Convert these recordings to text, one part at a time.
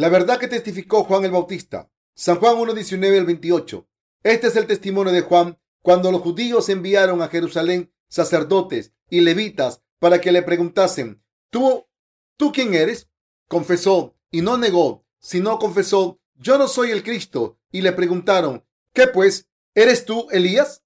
La verdad que testificó Juan el Bautista. San Juan 1.19 al 28. Este es el testimonio de Juan cuando los judíos enviaron a Jerusalén sacerdotes y levitas para que le preguntasen, ¿tú, tú quién eres? Confesó y no negó, sino confesó, yo no soy el Cristo. Y le preguntaron, ¿qué pues? ¿Eres tú Elías?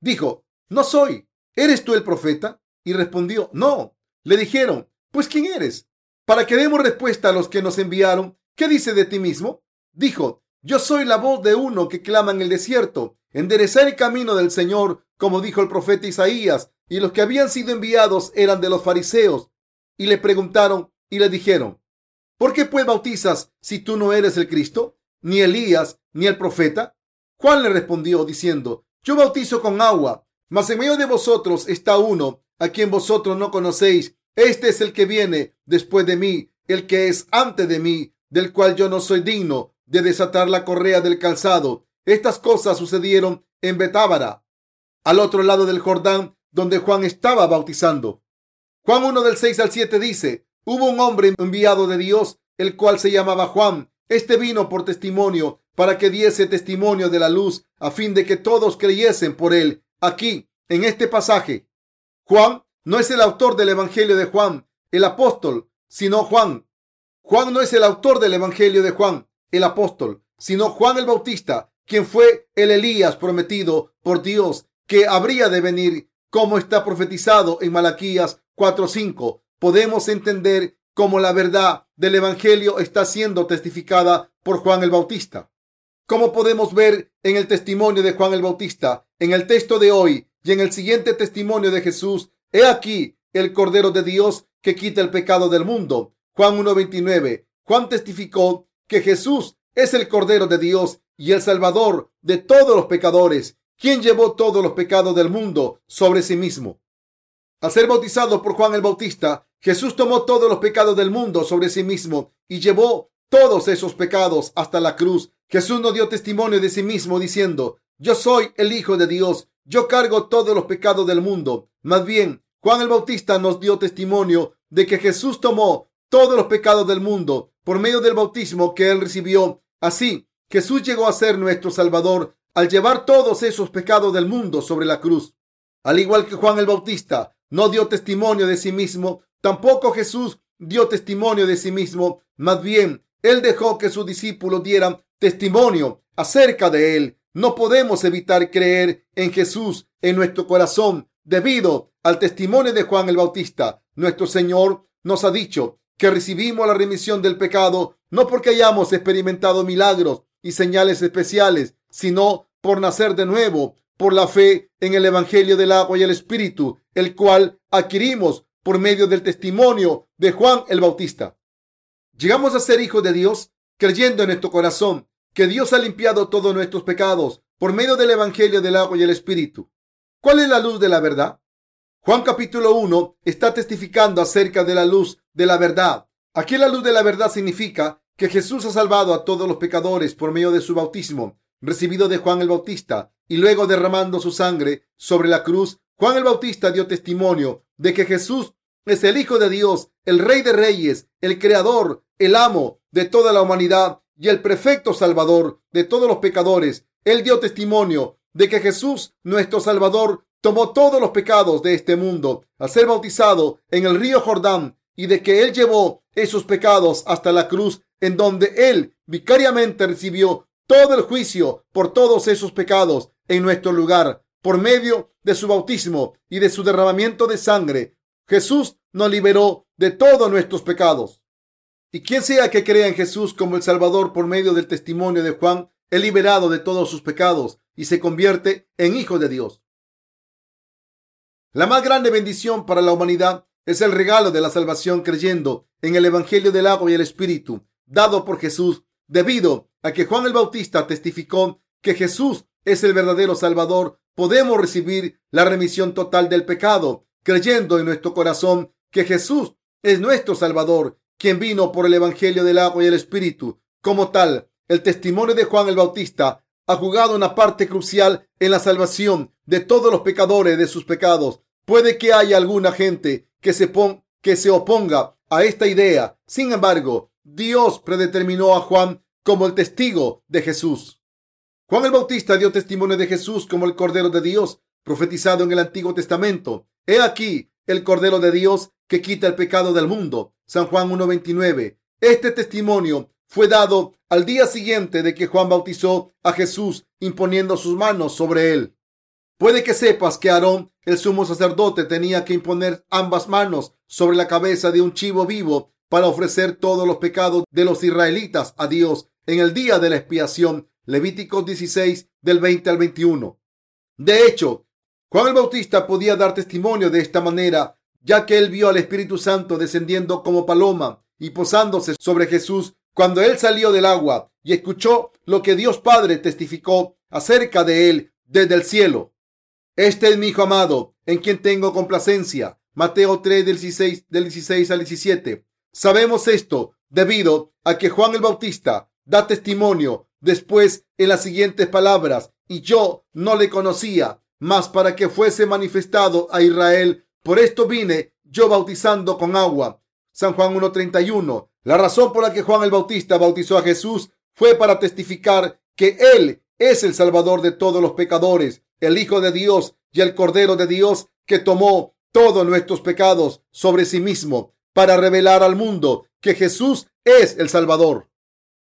Dijo, no soy. ¿Eres tú el profeta? Y respondió, no. Le dijeron, pues ¿quién eres? Para que demos respuesta a los que nos enviaron, ¿qué dice de ti mismo? Dijo, yo soy la voz de uno que clama en el desierto, enderezar el camino del Señor, como dijo el profeta Isaías. Y los que habían sido enviados eran de los fariseos. Y le preguntaron y le dijeron, ¿por qué pues bautizas si tú no eres el Cristo, ni Elías, ni el profeta? Juan le respondió diciendo, yo bautizo con agua, mas en medio de vosotros está uno a quien vosotros no conocéis. Este es el que viene después de mí, el que es antes de mí, del cual yo no soy digno de desatar la correa del calzado. Estas cosas sucedieron en Betábara, al otro lado del Jordán, donde Juan estaba bautizando. Juan 1 del 6 al 7 dice, hubo un hombre enviado de Dios, el cual se llamaba Juan. Este vino por testimonio para que diese testimonio de la luz, a fin de que todos creyesen por él. Aquí, en este pasaje, Juan no es el autor del Evangelio de Juan, el apóstol, sino Juan. Juan no es el autor del Evangelio de Juan, el apóstol, sino Juan el Bautista, quien fue el Elías prometido por Dios que habría de venir, como está profetizado en Malaquías 4:5. Podemos entender cómo la verdad del Evangelio está siendo testificada por Juan el Bautista. Como podemos ver en el testimonio de Juan el Bautista, en el texto de hoy y en el siguiente testimonio de Jesús, he aquí el Cordero de Dios que quita el pecado del mundo. Juan 1.29. Juan testificó que Jesús es el Cordero de Dios y el Salvador de todos los pecadores, quien llevó todos los pecados del mundo sobre sí mismo. Al ser bautizado por Juan el Bautista, Jesús tomó todos los pecados del mundo sobre sí mismo y llevó todos esos pecados hasta la cruz. Jesús nos dio testimonio de sí mismo diciendo, yo soy el Hijo de Dios, yo cargo todos los pecados del mundo. Más bien, Juan el Bautista nos dio testimonio de que Jesús tomó todos los pecados del mundo por medio del bautismo que él recibió. Así, Jesús llegó a ser nuestro Salvador al llevar todos esos pecados del mundo sobre la cruz. Al igual que Juan el Bautista no dio testimonio de sí mismo, tampoco Jesús dio testimonio de sí mismo. Más bien, él dejó que sus discípulos dieran testimonio acerca de él. No podemos evitar creer en Jesús en nuestro corazón debido al testimonio de Juan el Bautista. Nuestro Señor nos ha dicho que recibimos la remisión del pecado no porque hayamos experimentado milagros y señales especiales, sino por nacer de nuevo, por la fe en el Evangelio del agua y el Espíritu, el cual adquirimos por medio del testimonio de Juan el Bautista. Llegamos a ser hijos de Dios creyendo en nuestro corazón que Dios ha limpiado todos nuestros pecados por medio del Evangelio del agua y el Espíritu. ¿Cuál es la luz de la verdad? Juan capítulo 1 está testificando acerca de la luz de la verdad. Aquí la luz de la verdad significa que Jesús ha salvado a todos los pecadores por medio de su bautismo recibido de Juan el Bautista y luego derramando su sangre sobre la cruz. Juan el Bautista dio testimonio de que Jesús es el Hijo de Dios, el Rey de Reyes, el Creador, el amo de toda la humanidad y el perfecto Salvador de todos los pecadores. Él dio testimonio de que Jesús, nuestro Salvador, tomó todos los pecados de este mundo al ser bautizado en el río Jordán y de que Él llevó esos pecados hasta la cruz en donde Él vicariamente recibió todo el juicio por todos esos pecados en nuestro lugar por medio de su bautismo y de su derramamiento de sangre. Jesús nos liberó de todos nuestros pecados. Y quien sea que crea en Jesús como el Salvador por medio del testimonio de Juan, es liberado de todos sus pecados y se convierte en hijo de Dios. La más grande bendición para la humanidad es el regalo de la salvación creyendo en el Evangelio del agua y el Espíritu, dado por Jesús, debido a que Juan el Bautista testificó que Jesús es el verdadero Salvador, podemos recibir la remisión total del pecado, creyendo en nuestro corazón que Jesús es nuestro Salvador, quien vino por el Evangelio del agua y el Espíritu. Como tal, el testimonio de Juan el Bautista ha jugado una parte crucial en la salvación de todos los pecadores de sus pecados. Puede que haya alguna gente que se, que se oponga a esta idea. Sin embargo, Dios predeterminó a Juan como el testigo de Jesús. Juan el Bautista dio testimonio de Jesús como el Cordero de Dios, profetizado en el Antiguo Testamento. He aquí el Cordero de Dios que quita el pecado del mundo. San Juan 1.29. Este testimonio fue dado al día siguiente de que Juan bautizó a Jesús imponiendo sus manos sobre él. Puede que sepas que Aarón, el sumo sacerdote, tenía que imponer ambas manos sobre la cabeza de un chivo vivo para ofrecer todos los pecados de los israelitas a Dios en el día de la expiación. Levíticos 16 del 20 al 21. De hecho, Juan el Bautista podía dar testimonio de esta manera, ya que él vio al Espíritu Santo descendiendo como paloma y posándose sobre Jesús cuando él salió del agua y escuchó lo que Dios Padre testificó acerca de él desde el cielo. Este es mi hijo amado, en quien tengo complacencia. Mateo 3 del 16, del 16 al 17. Sabemos esto debido a que Juan el Bautista da testimonio después en las siguientes palabras, y yo no le conocía, más para que fuese manifestado a Israel. Por esto vine yo bautizando con agua. San Juan 1.31. La razón por la que Juan el Bautista bautizó a Jesús fue para testificar que Él es el Salvador de todos los pecadores, el Hijo de Dios y el Cordero de Dios que tomó todos nuestros pecados sobre sí mismo para revelar al mundo que Jesús es el Salvador.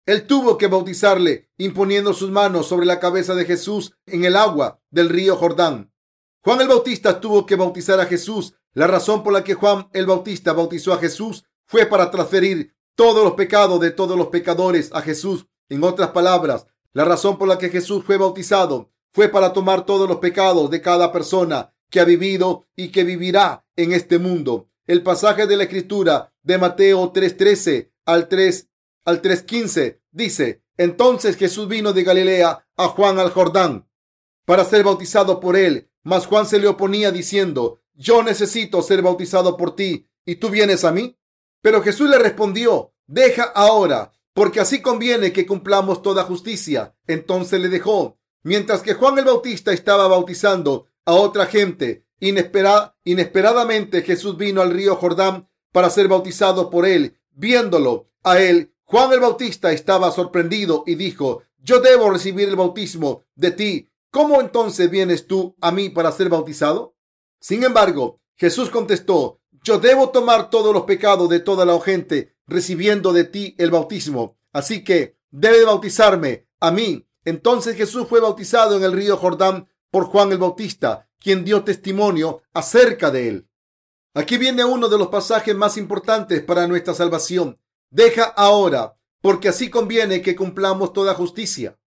Él tuvo que bautizarle imponiendo sus manos sobre la cabeza de Jesús en el agua del río Jordán. Juan el Bautista tuvo que bautizar a Jesús. La razón por la que Juan el Bautista bautizó a Jesús fue para transferir todos los pecados de todos los pecadores a Jesús. En otras palabras, la razón por la que Jesús fue bautizado fue para tomar todos los pecados de cada persona que ha vivido y que vivirá en este mundo. El pasaje de la escritura de Mateo 3:13 al 3 al 3:15 dice, entonces Jesús vino de Galilea a Juan al Jordán para ser bautizado por él, mas Juan se le oponía diciendo, yo necesito ser bautizado por ti y tú vienes a mí. Pero Jesús le respondió, deja ahora, porque así conviene que cumplamos toda justicia. Entonces le dejó. Mientras que Juan el Bautista estaba bautizando a otra gente, inesperadamente Jesús vino al río Jordán para ser bautizado por él. Viéndolo a él, Juan el Bautista estaba sorprendido y dijo, yo debo recibir el bautismo de ti. ¿Cómo entonces vienes tú a mí para ser bautizado? Sin embargo, Jesús contestó, yo debo tomar todos los pecados de toda la gente recibiendo de ti el bautismo. Así que debe bautizarme a mí. Entonces Jesús fue bautizado en el río Jordán por Juan el Bautista, quien dio testimonio acerca de él. Aquí viene uno de los pasajes más importantes para nuestra salvación. Deja ahora, porque así conviene que cumplamos toda justicia.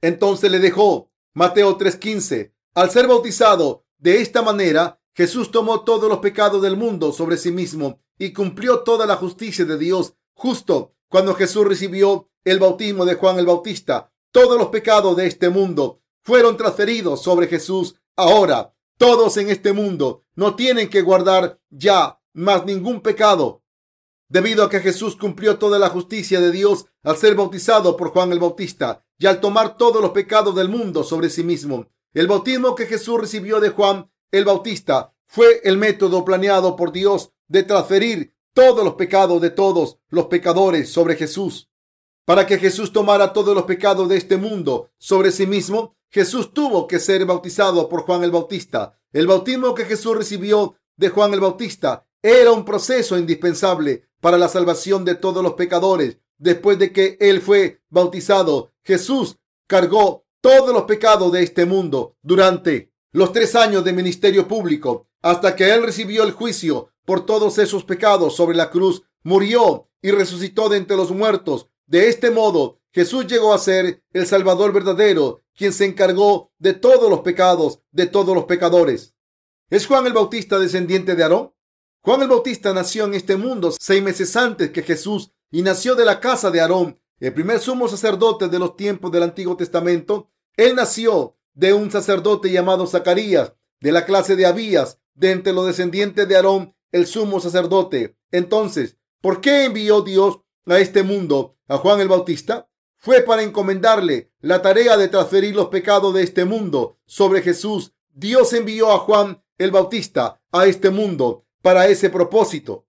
Entonces le dejó Mateo 3:15. Al ser bautizado de esta manera, Jesús tomó todos los pecados del mundo sobre sí mismo y cumplió toda la justicia de Dios. Justo cuando Jesús recibió el bautismo de Juan el Bautista, todos los pecados de este mundo fueron transferidos sobre Jesús. Ahora, todos en este mundo no tienen que guardar ya más ningún pecado, debido a que Jesús cumplió toda la justicia de Dios al ser bautizado por Juan el Bautista y al tomar todos los pecados del mundo sobre sí mismo. El bautismo que Jesús recibió de Juan el Bautista fue el método planeado por Dios de transferir todos los pecados de todos los pecadores sobre Jesús. Para que Jesús tomara todos los pecados de este mundo sobre sí mismo, Jesús tuvo que ser bautizado por Juan el Bautista. El bautismo que Jesús recibió de Juan el Bautista era un proceso indispensable para la salvación de todos los pecadores. Después de que él fue bautizado, Jesús cargó todos los pecados de este mundo durante los tres años de ministerio público, hasta que él recibió el juicio por todos esos pecados sobre la cruz, murió y resucitó de entre los muertos. De este modo, Jesús llegó a ser el Salvador verdadero, quien se encargó de todos los pecados de todos los pecadores. ¿Es Juan el Bautista descendiente de Aarón? Juan el Bautista nació en este mundo seis meses antes que Jesús y nació de la casa de Aarón, el primer sumo sacerdote de los tiempos del Antiguo Testamento. Él nació de un sacerdote llamado Zacarías, de la clase de Abías, de entre los descendientes de Aarón, el sumo sacerdote. Entonces, ¿por qué envió Dios a este mundo a Juan el Bautista? Fue para encomendarle la tarea de transferir los pecados de este mundo sobre Jesús. Dios envió a Juan el Bautista a este mundo para ese propósito.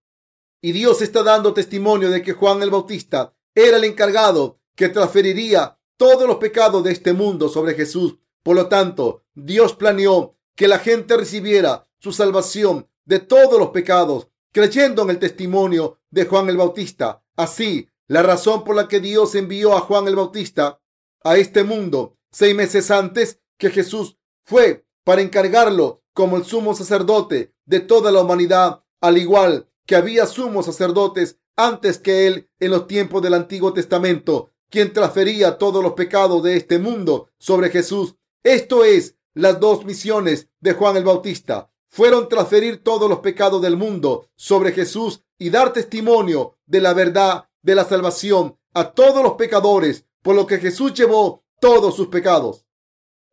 Y Dios está dando testimonio de que Juan el Bautista era el encargado que transferiría todos los pecados de este mundo sobre Jesús. Por lo tanto, Dios planeó que la gente recibiera su salvación de todos los pecados, creyendo en el testimonio de Juan el Bautista. Así, la razón por la que Dios envió a Juan el Bautista a este mundo seis meses antes que Jesús fue para encargarlo como el sumo sacerdote de toda la humanidad, al igual que había sumos sacerdotes antes que él en los tiempos del Antiguo Testamento, quien transfería todos los pecados de este mundo sobre Jesús. Esto es, las dos misiones de Juan el Bautista fueron transferir todos los pecados del mundo sobre Jesús y dar testimonio de la verdad de la salvación a todos los pecadores, por lo que Jesús llevó todos sus pecados.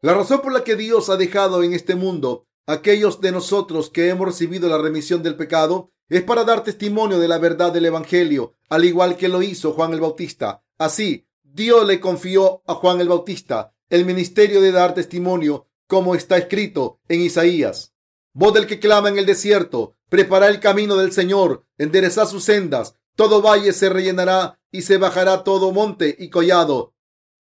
La razón por la que Dios ha dejado en este mundo aquellos de nosotros que hemos recibido la remisión del pecado es para dar testimonio de la verdad del Evangelio, al igual que lo hizo Juan el Bautista. Así, Dios le confió a Juan el Bautista el ministerio de dar testimonio, como está escrito en Isaías. Voz del que clama en el desierto, prepara el camino del Señor, endereza sus sendas, todo valle se rellenará y se bajará todo monte y collado.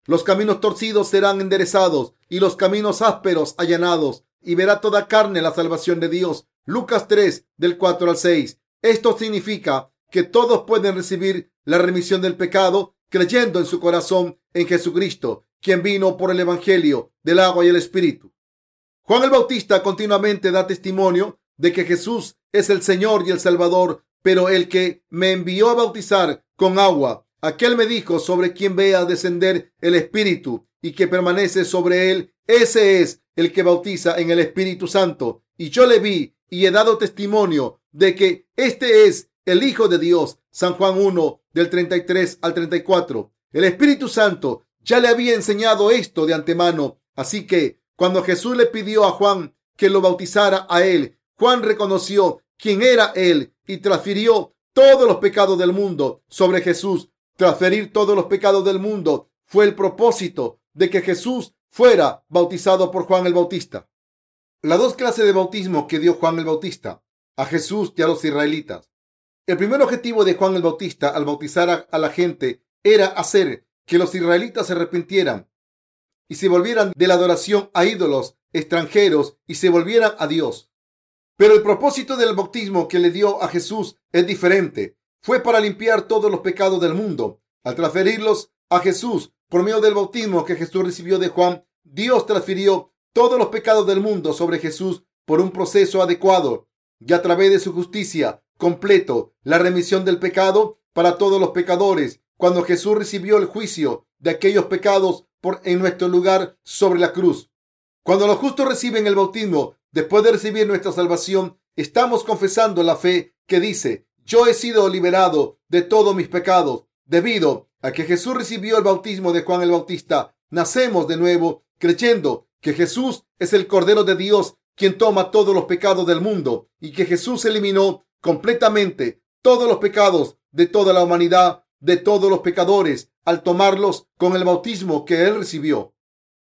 Los caminos torcidos serán enderezados y los caminos ásperos allanados y verá toda carne la salvación de Dios. Lucas 3 del 4 al 6. Esto significa que todos pueden recibir la remisión del pecado creyendo en su corazón en Jesucristo, quien vino por el Evangelio del agua y el Espíritu. Juan el Bautista continuamente da testimonio de que Jesús es el Señor y el Salvador, pero el que me envió a bautizar con agua, aquel me dijo sobre quien vea descender el Espíritu y que permanece sobre él, ese es el que bautiza en el Espíritu Santo. Y yo le vi y he dado testimonio de que este es el Hijo de Dios. San Juan 1 del 33 al 34. El Espíritu Santo ya le había enseñado esto de antemano. Así que cuando Jesús le pidió a Juan que lo bautizara a él, Juan reconoció quién era él y transfirió todos los pecados del mundo sobre Jesús. Transferir todos los pecados del mundo fue el propósito de que Jesús fuera bautizado por Juan el Bautista. Las dos clases de bautismo que dio Juan el Bautista a Jesús y a los israelitas. El primer objetivo de Juan el Bautista al bautizar a, la gente era hacer que los israelitas se arrepintieran y se volvieran de la adoración a ídolos extranjeros y se volvieran a Dios. Pero el propósito del bautismo que le dio a Jesús es diferente. Fue para limpiar todos los pecados del mundo. Al transferirlos a Jesús por medio del bautismo que Jesús recibió de Juan, Dios transfirió todos los pecados del mundo sobre Jesús por un proceso adecuado y a través de su justicia completo, la remisión del pecado para todos los pecadores. Cuando Jesús recibió el juicio de aquellos pecados por en nuestro lugar sobre la cruz. Cuando los justos reciben el bautismo, después de recibir nuestra salvación, estamos confesando la fe que dice, yo he sido liberado de todos mis pecados debido a que Jesús recibió el bautismo de Juan el Bautista, nacemos de nuevo creyendo que Jesús es el Cordero de Dios quien toma todos los pecados del mundo y que Jesús eliminó completamente todos los pecados de toda la humanidad, de todos los pecadores, al tomarlos con el bautismo que él recibió.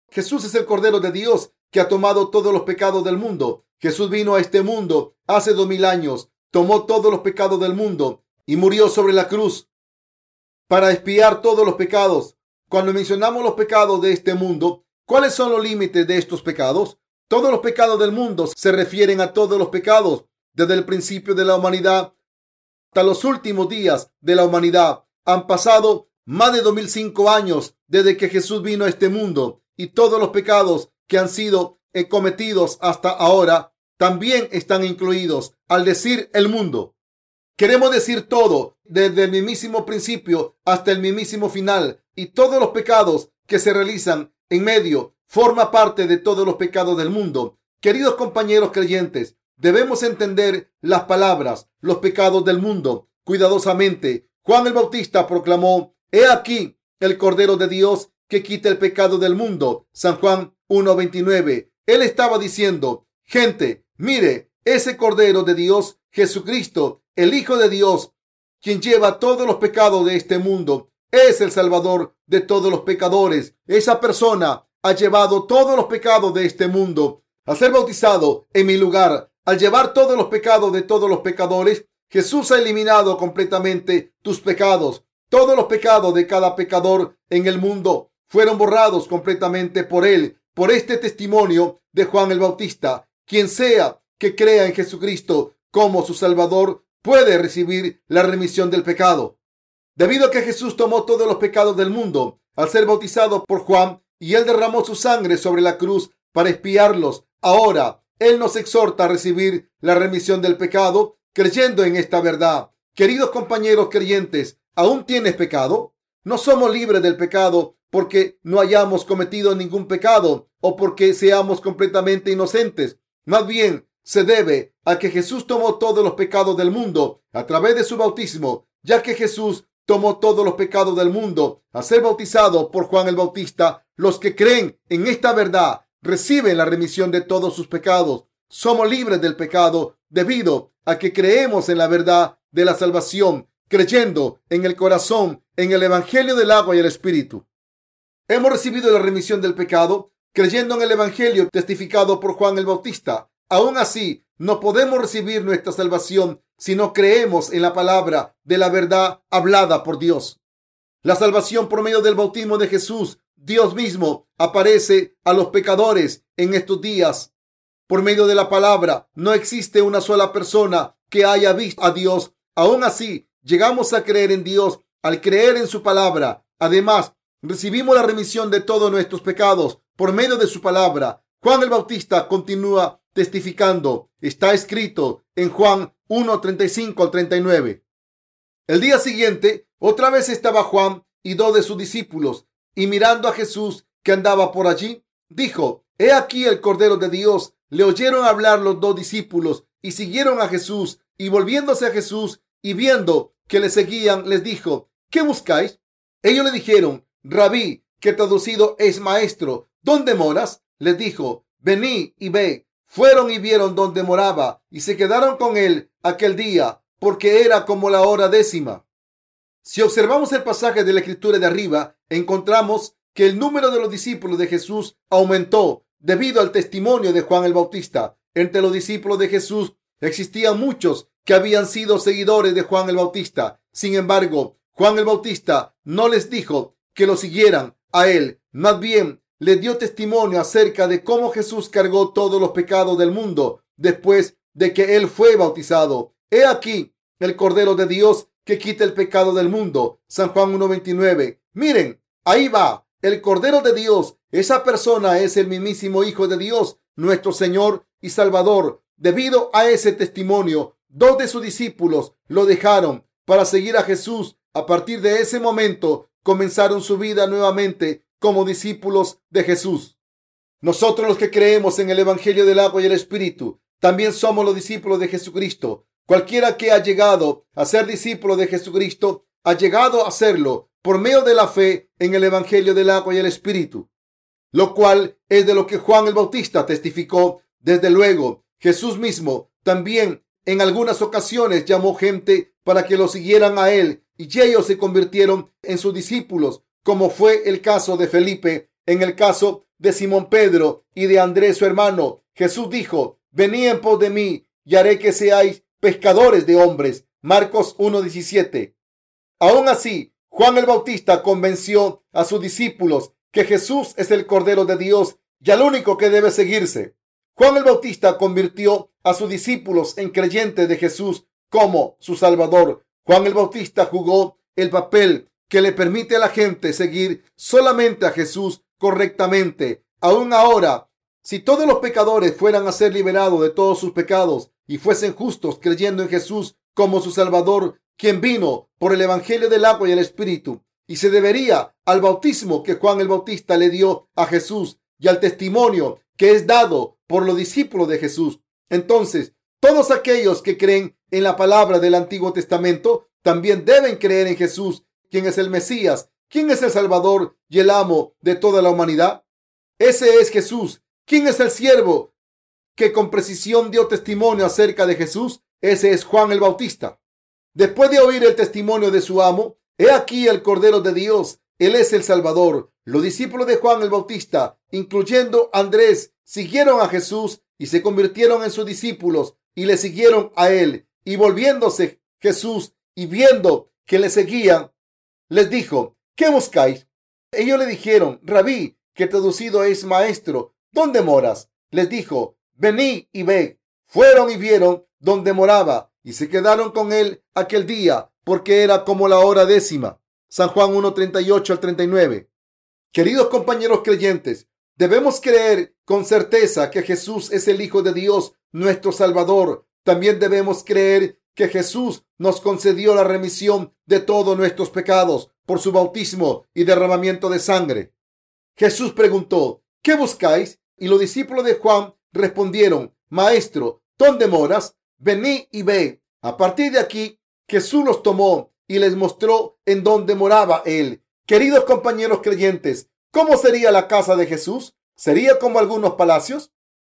Jesús es el Cordero de Dios que ha tomado todos los pecados del mundo. Jesús vino a este mundo hace dos mil años, tomó todos los pecados del mundo y murió sobre la cruz para expiar todos los pecados. Cuando mencionamos los pecados de este mundo, ¿cuáles son los límites de estos pecados? Todos los pecados del mundo se refieren a todos los pecados desde el principio de la humanidad hasta los últimos días de la humanidad. Han pasado más de 2005 años desde que Jesús vino a este mundo y todos los pecados que han sido cometidos hasta ahora también están incluidos al decir el mundo. Queremos decir todo, desde el mismísimo principio hasta el mismísimo final, y todos los pecados que se realizan en medio forma parte de todos los pecados del mundo. Queridos compañeros creyentes, debemos entender las palabras, los pecados del mundo, cuidadosamente. Juan el Bautista proclamó, He aquí el Cordero de Dios que quita el pecado del mundo. San Juan 1.29. Él estaba diciendo, gente, mire, ese Cordero de Dios, Jesucristo, el Hijo de Dios, quien lleva todos los pecados de este mundo, es el Salvador de todos los pecadores. Esa persona ha llevado todos los pecados de este mundo. Al ser bautizado en mi lugar, al llevar todos los pecados de todos los pecadores, Jesús ha eliminado completamente tus pecados. Todos los pecados de cada pecador en el mundo fueron borrados completamente por él, por este testimonio de Juan el Bautista. Quien sea que crea en Jesucristo como su Salvador puede recibir la remisión del pecado. Debido a que Jesús tomó todos los pecados del mundo al ser bautizado por Juan y él derramó su sangre sobre la cruz para expiarlos, ahora él nos exhorta a recibir la remisión del pecado creyendo en esta verdad. Queridos compañeros creyentes, ¿aún tienes pecado? No somos libres del pecado porque no hayamos cometido ningún pecado o porque seamos completamente inocentes. Más bien, se debe a que Jesús tomó todos los pecados del mundo a través de su bautismo, ya que Jesús tomó todos los pecados del mundo a ser bautizado por Juan el Bautista. Los que creen en esta verdad reciben la remisión de todos sus pecados. Somos libres del pecado debido a que creemos en la verdad de la salvación, creyendo en el corazón, en el Evangelio del agua y el Espíritu. Hemos recibido la remisión del pecado creyendo en el Evangelio testificado por Juan el Bautista. Aún así, no podemos recibir nuestra salvación si no creemos en la palabra de la verdad hablada por Dios. La salvación por medio del bautismo de Jesús, Dios mismo aparece a los pecadores en estos días por medio de la palabra. No existe una sola persona que haya visto a Dios. Aún así, llegamos a creer en Dios al creer en su palabra. Además, recibimos la remisión de todos nuestros pecados por medio de su palabra. Juan el Bautista continúa testificando. Está escrito en Juan 1, 35 al 39. El día siguiente, otra vez estaba Juan y dos de sus discípulos, y mirando a Jesús que andaba por allí, dijo, He aquí el Cordero de Dios le oyeron hablar los dos discípulos y siguieron a Jesús y volviéndose a Jesús y viendo que le seguían, les dijo, ¿qué buscáis? Ellos le dijeron, Rabí, que traducido es maestro, ¿dónde moras? Les dijo, vení y ve. Fueron y vieron dónde moraba y se quedaron con él aquel día, porque era como la hora décima. Si observamos el pasaje de la escritura de arriba, encontramos que el número de los discípulos de Jesús aumentó debido al testimonio de Juan el Bautista. Entre los discípulos de Jesús existían muchos que habían sido seguidores de Juan el Bautista. Sin embargo, Juan el Bautista no les dijo que lo siguieran a él. Más bien, les dio testimonio acerca de cómo Jesús cargó todos los pecados del mundo después de que él fue bautizado. He aquí el Cordero de Dios que quita el pecado del mundo. San Juan 1.29. Miren, ahí va el Cordero de Dios esa persona es el mismísimo Hijo de Dios, nuestro Señor y Salvador. Debido a ese testimonio, dos de sus discípulos lo dejaron para seguir a Jesús. A partir de ese momento, comenzaron su vida nuevamente como discípulos de Jesús. Nosotros los que creemos en el Evangelio del agua y el Espíritu, también somos los discípulos de Jesucristo. Cualquiera que ha llegado a ser discípulo de Jesucristo, ha llegado a serlo por medio de la fe en el Evangelio del agua y el Espíritu lo cual es de lo que Juan el Bautista testificó. Desde luego, Jesús mismo también en algunas ocasiones llamó gente para que lo siguieran a él y ellos se convirtieron en sus discípulos, como fue el caso de Felipe, en el caso de Simón Pedro y de Andrés su hermano. Jesús dijo, venid en pos de mí y haré que seáis pescadores de hombres. Marcos 1.17. Aún así, Juan el Bautista convenció a sus discípulos que Jesús es el Cordero de Dios y al único que debe seguirse. Juan el Bautista convirtió a sus discípulos en creyentes de Jesús como su Salvador. Juan el Bautista jugó el papel que le permite a la gente seguir solamente a Jesús correctamente. Aún ahora, si todos los pecadores fueran a ser liberados de todos sus pecados y fuesen justos creyendo en Jesús como su Salvador, quien vino por el Evangelio del agua y el Espíritu, y se debería al bautismo que Juan el Bautista le dio a Jesús y al testimonio que es dado por los discípulos de Jesús. Entonces, todos aquellos que creen en la palabra del Antiguo Testamento también deben creer en Jesús, quien es el Mesías, quien es el Salvador y el amo de toda la humanidad. Ese es Jesús. ¿Quién es el siervo que con precisión dio testimonio acerca de Jesús? Ese es Juan el Bautista. Después de oír el testimonio de su amo, He aquí el Cordero de Dios. Él es el Salvador. Los discípulos de Juan el Bautista, incluyendo Andrés, siguieron a Jesús y se convirtieron en sus discípulos y le siguieron a él. Y volviéndose Jesús y viendo que le seguían, les dijo, ¿qué buscáis? Ellos le dijeron, rabí, que traducido es maestro, ¿dónde moras? Les dijo, vení y ve. Fueron y vieron dónde moraba y se quedaron con él aquel día porque era como la hora décima. San Juan 1.38 al 39. Queridos compañeros creyentes, debemos creer con certeza que Jesús es el Hijo de Dios, nuestro Salvador. También debemos creer que Jesús nos concedió la remisión de todos nuestros pecados por su bautismo y derramamiento de sangre. Jesús preguntó, ¿qué buscáis? Y los discípulos de Juan respondieron, Maestro, ¿dónde moras? Vení y ve. A partir de aquí, Jesús los tomó y les mostró en dónde moraba él. Queridos compañeros creyentes, ¿cómo sería la casa de Jesús? ¿Sería como algunos palacios?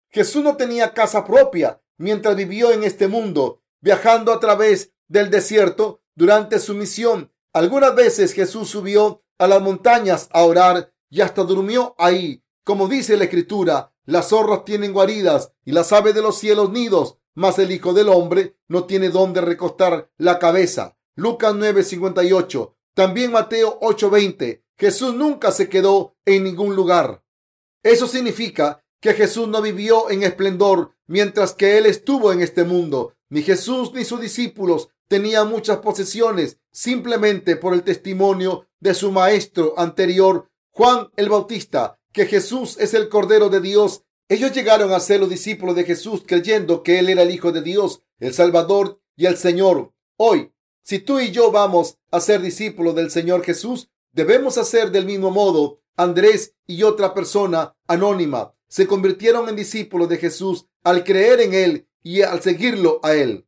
Jesús no tenía casa propia mientras vivió en este mundo, viajando a través del desierto durante su misión. Algunas veces Jesús subió a las montañas a orar y hasta durmió ahí. Como dice la escritura, las zorras tienen guaridas y las aves de los cielos nidos, mas el Hijo del Hombre no tiene dónde recostar la cabeza. Lucas 9:58. También Mateo 8:20. Jesús nunca se quedó en ningún lugar. Eso significa que Jesús no vivió en esplendor mientras que él estuvo en este mundo. Ni Jesús ni sus discípulos tenían muchas posesiones simplemente por el testimonio de su maestro anterior, Juan el Bautista, que Jesús es el Cordero de Dios. Ellos llegaron a ser los discípulos de Jesús creyendo que Él era el Hijo de Dios, el Salvador y el Señor. Hoy, si tú y yo vamos a ser discípulos del Señor Jesús, debemos hacer del mismo modo. Andrés y otra persona anónima se convirtieron en discípulos de Jesús al creer en Él y al seguirlo a Él.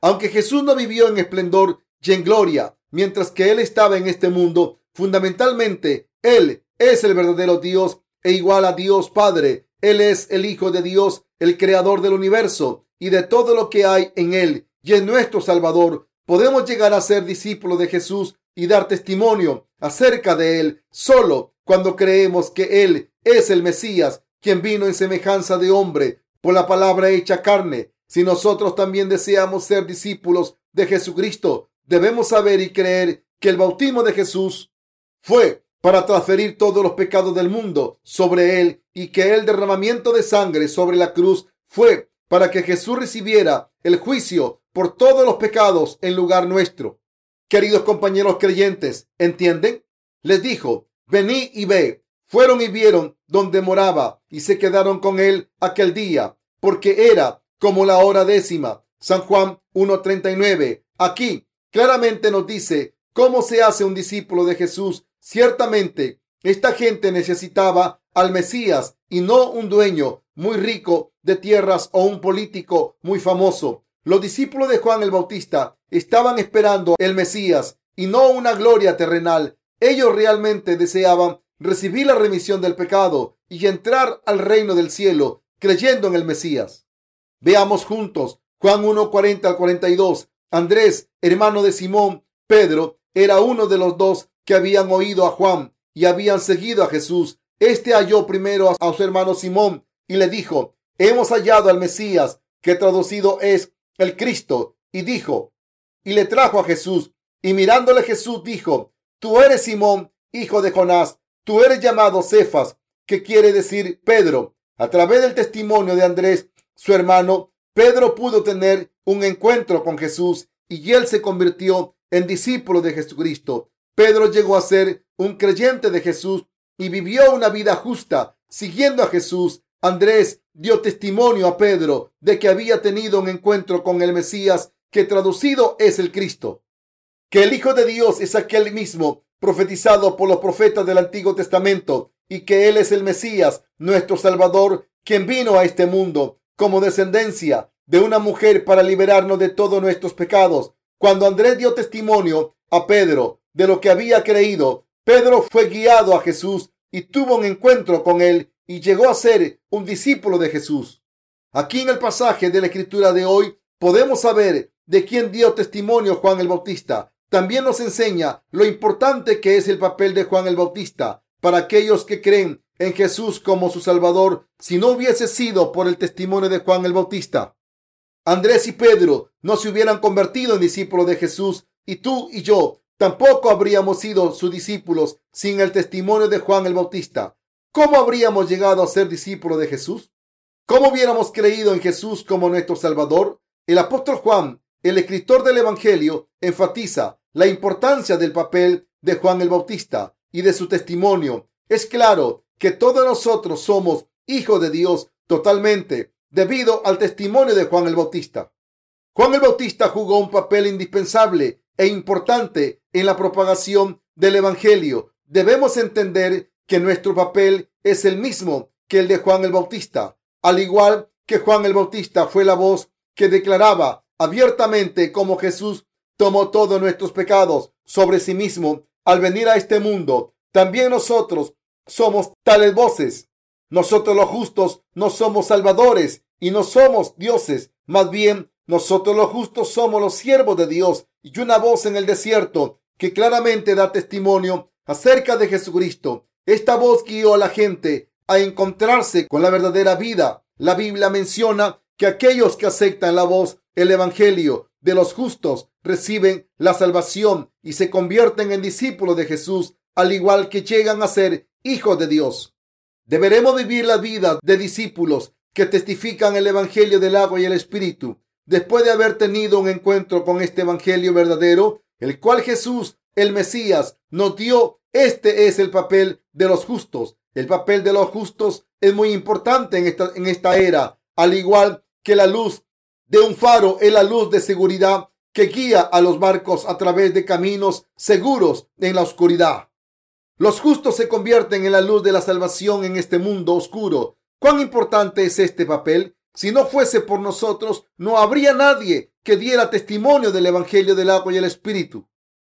Aunque Jesús no vivió en esplendor y en gloria mientras que Él estaba en este mundo, fundamentalmente Él es el verdadero Dios e igual a Dios Padre. Él es el Hijo de Dios, el Creador del universo y de todo lo que hay en Él y en nuestro Salvador. Podemos llegar a ser discípulos de Jesús y dar testimonio acerca de Él solo cuando creemos que Él es el Mesías, quien vino en semejanza de hombre por la palabra hecha carne. Si nosotros también deseamos ser discípulos de Jesucristo, debemos saber y creer que el bautismo de Jesús fue para transferir todos los pecados del mundo sobre él y que el derramamiento de sangre sobre la cruz fue para que Jesús recibiera el juicio por todos los pecados en lugar nuestro. Queridos compañeros creyentes, ¿entienden? Les dijo, vení y ve. Fueron y vieron donde moraba y se quedaron con él aquel día, porque era como la hora décima. San Juan 1.39. Aquí claramente nos dice cómo se hace un discípulo de Jesús. Ciertamente, esta gente necesitaba al Mesías y no un dueño muy rico de tierras o un político muy famoso. Los discípulos de Juan el Bautista estaban esperando el Mesías y no una gloria terrenal. Ellos realmente deseaban recibir la remisión del pecado y entrar al reino del cielo creyendo en el Mesías. Veamos juntos Juan 1, 40 al 42. Andrés, hermano de Simón, Pedro, era uno de los dos que habían oído a Juan y habían seguido a Jesús. Este halló primero a su hermano Simón y le dijo, hemos hallado al Mesías, que traducido es el Cristo, y dijo, y le trajo a Jesús. Y mirándole Jesús dijo, tú eres Simón, hijo de Jonás, tú eres llamado Cefas, que quiere decir Pedro. A través del testimonio de Andrés, su hermano, Pedro pudo tener un encuentro con Jesús y él se convirtió en discípulo de Jesucristo. Pedro llegó a ser un creyente de Jesús y vivió una vida justa siguiendo a Jesús. Andrés dio testimonio a Pedro de que había tenido un encuentro con el Mesías, que traducido es el Cristo, que el Hijo de Dios es aquel mismo profetizado por los profetas del Antiguo Testamento y que Él es el Mesías, nuestro Salvador, quien vino a este mundo como descendencia de una mujer para liberarnos de todos nuestros pecados. Cuando Andrés dio testimonio a Pedro de lo que había creído, Pedro fue guiado a Jesús y tuvo un encuentro con él y llegó a ser un discípulo de Jesús. Aquí en el pasaje de la escritura de hoy podemos saber de quién dio testimonio Juan el Bautista. También nos enseña lo importante que es el papel de Juan el Bautista para aquellos que creen en Jesús como su Salvador si no hubiese sido por el testimonio de Juan el Bautista. Andrés y Pedro no se hubieran convertido en discípulos de Jesús y tú y yo tampoco habríamos sido sus discípulos sin el testimonio de Juan el Bautista. ¿Cómo habríamos llegado a ser discípulos de Jesús? ¿Cómo hubiéramos creído en Jesús como nuestro Salvador? El apóstol Juan, el escritor del Evangelio, enfatiza la importancia del papel de Juan el Bautista y de su testimonio. Es claro que todos nosotros somos hijos de Dios totalmente debido al testimonio de Juan el Bautista. Juan el Bautista jugó un papel indispensable e importante en la propagación del Evangelio. Debemos entender que nuestro papel es el mismo que el de Juan el Bautista. Al igual que Juan el Bautista fue la voz que declaraba abiertamente cómo Jesús tomó todos nuestros pecados sobre sí mismo al venir a este mundo. También nosotros somos tales voces. Nosotros los justos no somos salvadores y no somos dioses. Más bien, nosotros los justos somos los siervos de Dios y una voz en el desierto que claramente da testimonio acerca de Jesucristo. Esta voz guió a la gente a encontrarse con la verdadera vida. La Biblia menciona que aquellos que aceptan la voz, el Evangelio de los justos, reciben la salvación y se convierten en discípulos de Jesús, al igual que llegan a ser hijos de Dios. Deberemos vivir la vida de discípulos que testifican el Evangelio del agua y el Espíritu. Después de haber tenido un encuentro con este Evangelio verdadero, el cual Jesús, el Mesías, nos dio, este es el papel de los justos. El papel de los justos es muy importante en esta, en esta era, al igual que la luz de un faro es la luz de seguridad que guía a los barcos a través de caminos seguros en la oscuridad. Los justos se convierten en la luz de la salvación en este mundo oscuro. ¿Cuán importante es este papel? Si no fuese por nosotros, no habría nadie que diera testimonio del Evangelio del agua y el Espíritu.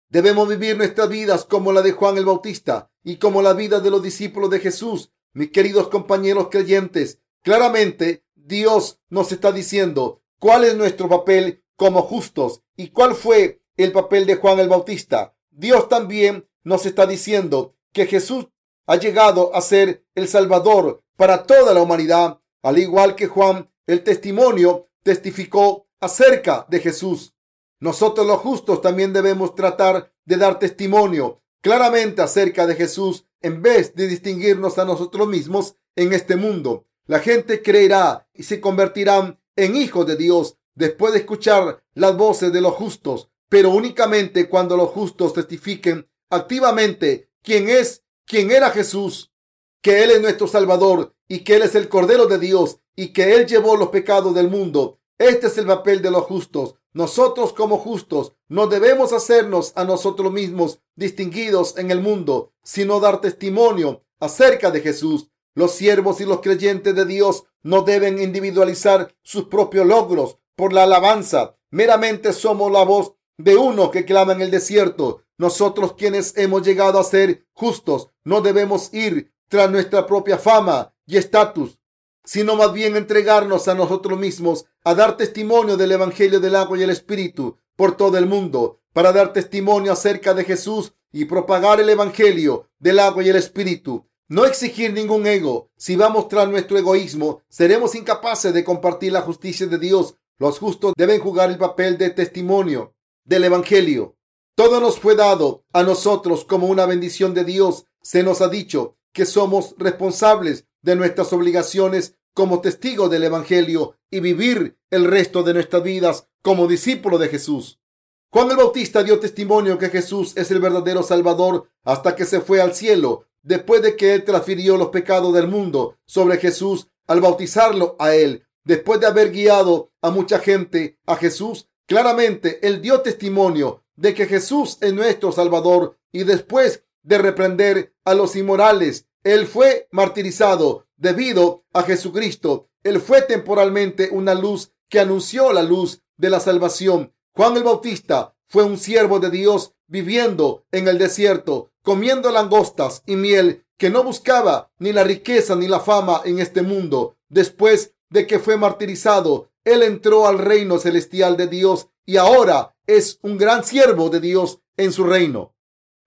Debemos vivir nuestras vidas como la de Juan el Bautista y como la vida de los discípulos de Jesús. Mis queridos compañeros creyentes, claramente Dios nos está diciendo cuál es nuestro papel como justos y cuál fue el papel de Juan el Bautista. Dios también nos está diciendo que Jesús ha llegado a ser el Salvador para toda la humanidad, al igual que Juan el testimonio testificó acerca de Jesús. Nosotros los justos también debemos tratar de dar testimonio claramente acerca de Jesús en vez de distinguirnos a nosotros mismos en este mundo. La gente creerá y se convertirán en hijos de Dios después de escuchar las voces de los justos, pero únicamente cuando los justos testifiquen activamente quién es, quién era Jesús, que Él es nuestro Salvador y que Él es el Cordero de Dios y que Él llevó los pecados del mundo. Este es el papel de los justos. Nosotros como justos no debemos hacernos a nosotros mismos distinguidos en el mundo, sino dar testimonio acerca de Jesús. Los siervos y los creyentes de Dios no deben individualizar sus propios logros por la alabanza. Meramente somos la voz de uno que clama en el desierto. Nosotros quienes hemos llegado a ser justos no debemos ir tras nuestra propia fama y estatus, sino más bien entregarnos a nosotros mismos a dar testimonio del Evangelio del agua y el Espíritu por todo el mundo, para dar testimonio acerca de Jesús y propagar el Evangelio del agua y el Espíritu. No exigir ningún ego. Si vamos tras nuestro egoísmo, seremos incapaces de compartir la justicia de Dios. Los justos deben jugar el papel de testimonio del Evangelio. Todo nos fue dado a nosotros como una bendición de Dios. Se nos ha dicho que somos responsables de nuestras obligaciones como testigos del Evangelio y vivir el resto de nuestras vidas como discípulos de Jesús. Juan el Bautista dio testimonio que Jesús es el verdadero Salvador hasta que se fue al cielo, después de que él transfirió los pecados del mundo sobre Jesús al bautizarlo a él. Después de haber guiado a mucha gente a Jesús, claramente él dio testimonio de que Jesús es nuestro Salvador y después de reprender a los inmorales. Él fue martirizado debido a Jesucristo. Él fue temporalmente una luz que anunció la luz de la salvación. Juan el Bautista fue un siervo de Dios viviendo en el desierto, comiendo langostas y miel, que no buscaba ni la riqueza ni la fama en este mundo. Después de que fue martirizado, él entró al reino celestial de Dios y ahora es un gran siervo de Dios en su reino.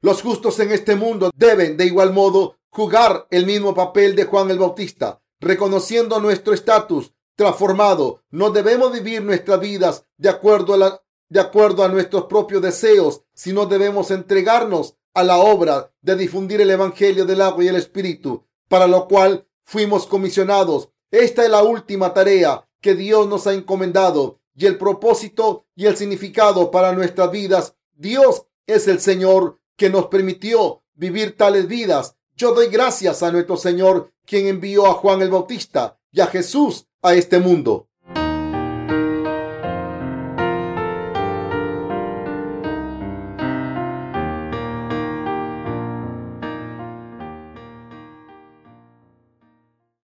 Los justos en este mundo deben de igual modo jugar el mismo papel de Juan el Bautista, reconociendo nuestro estatus transformado. No debemos vivir nuestras vidas de acuerdo a, de acuerdo a nuestros propios deseos, sino debemos entregarnos a la obra de difundir el Evangelio del agua y el Espíritu, para lo cual fuimos comisionados. Esta es la última tarea que Dios nos ha encomendado y el propósito y el significado para nuestras vidas. Dios es el Señor que nos permitió vivir tales vidas. Yo doy gracias a nuestro Señor, quien envió a Juan el Bautista y a Jesús a este mundo.